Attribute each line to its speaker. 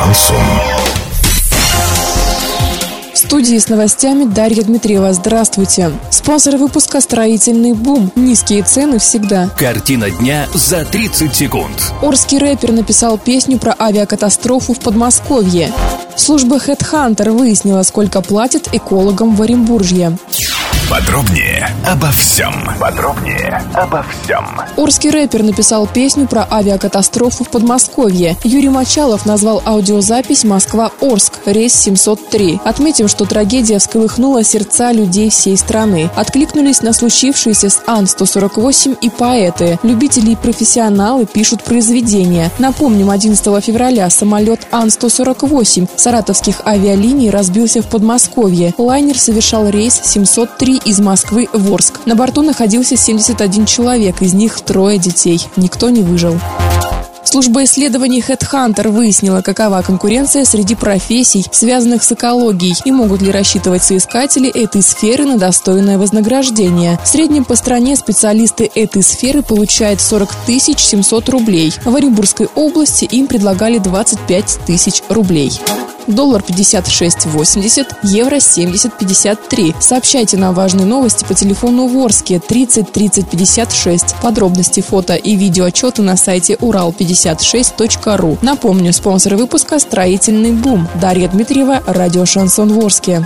Speaker 1: Шансон.
Speaker 2: В студии с новостями Дарья Дмитриева. Здравствуйте. Спонсор выпуска «Строительный бум». Низкие цены всегда.
Speaker 3: Картина дня за 30 секунд.
Speaker 2: Орский рэпер написал песню про авиакатастрофу в Подмосковье. Служба HeadHunter выяснила, сколько платят экологам в Оренбуржье.
Speaker 1: Подробнее обо всем. Подробнее обо всем.
Speaker 2: Орский рэпер написал песню про авиакатастрофу в Подмосковье. Юрий Мочалов назвал аудиозапись «Москва-Орск. Рейс 703». Отметим, что трагедия всколыхнула сердца людей всей страны. Откликнулись на случившееся с Ан-148 и поэты. Любители и профессионалы пишут произведения. Напомним, 11 февраля самолет Ан-148 саратовских авиалиний разбился в Подмосковье. Лайнер совершал рейс 703 из Москвы в Орск. На борту находился 71 человек, из них трое детей. Никто не выжил. Служба исследований HeadHunter выяснила, какова конкуренция среди профессий, связанных с экологией, и могут ли рассчитывать соискатели этой сферы на достойное вознаграждение. В среднем по стране специалисты этой сферы получают 40 700 рублей. В Оренбургской области им предлагали 25 тысяч рублей. Доллар 56.80, евро 70.53. Сообщайте нам важные новости по телефону Ворске 30 30 56. Подробности фото и видео отчеты на сайте урал56.ру. Напомню, спонсор выпуска «Строительный бум». Дарья Дмитриева, радио «Шансон Ворске».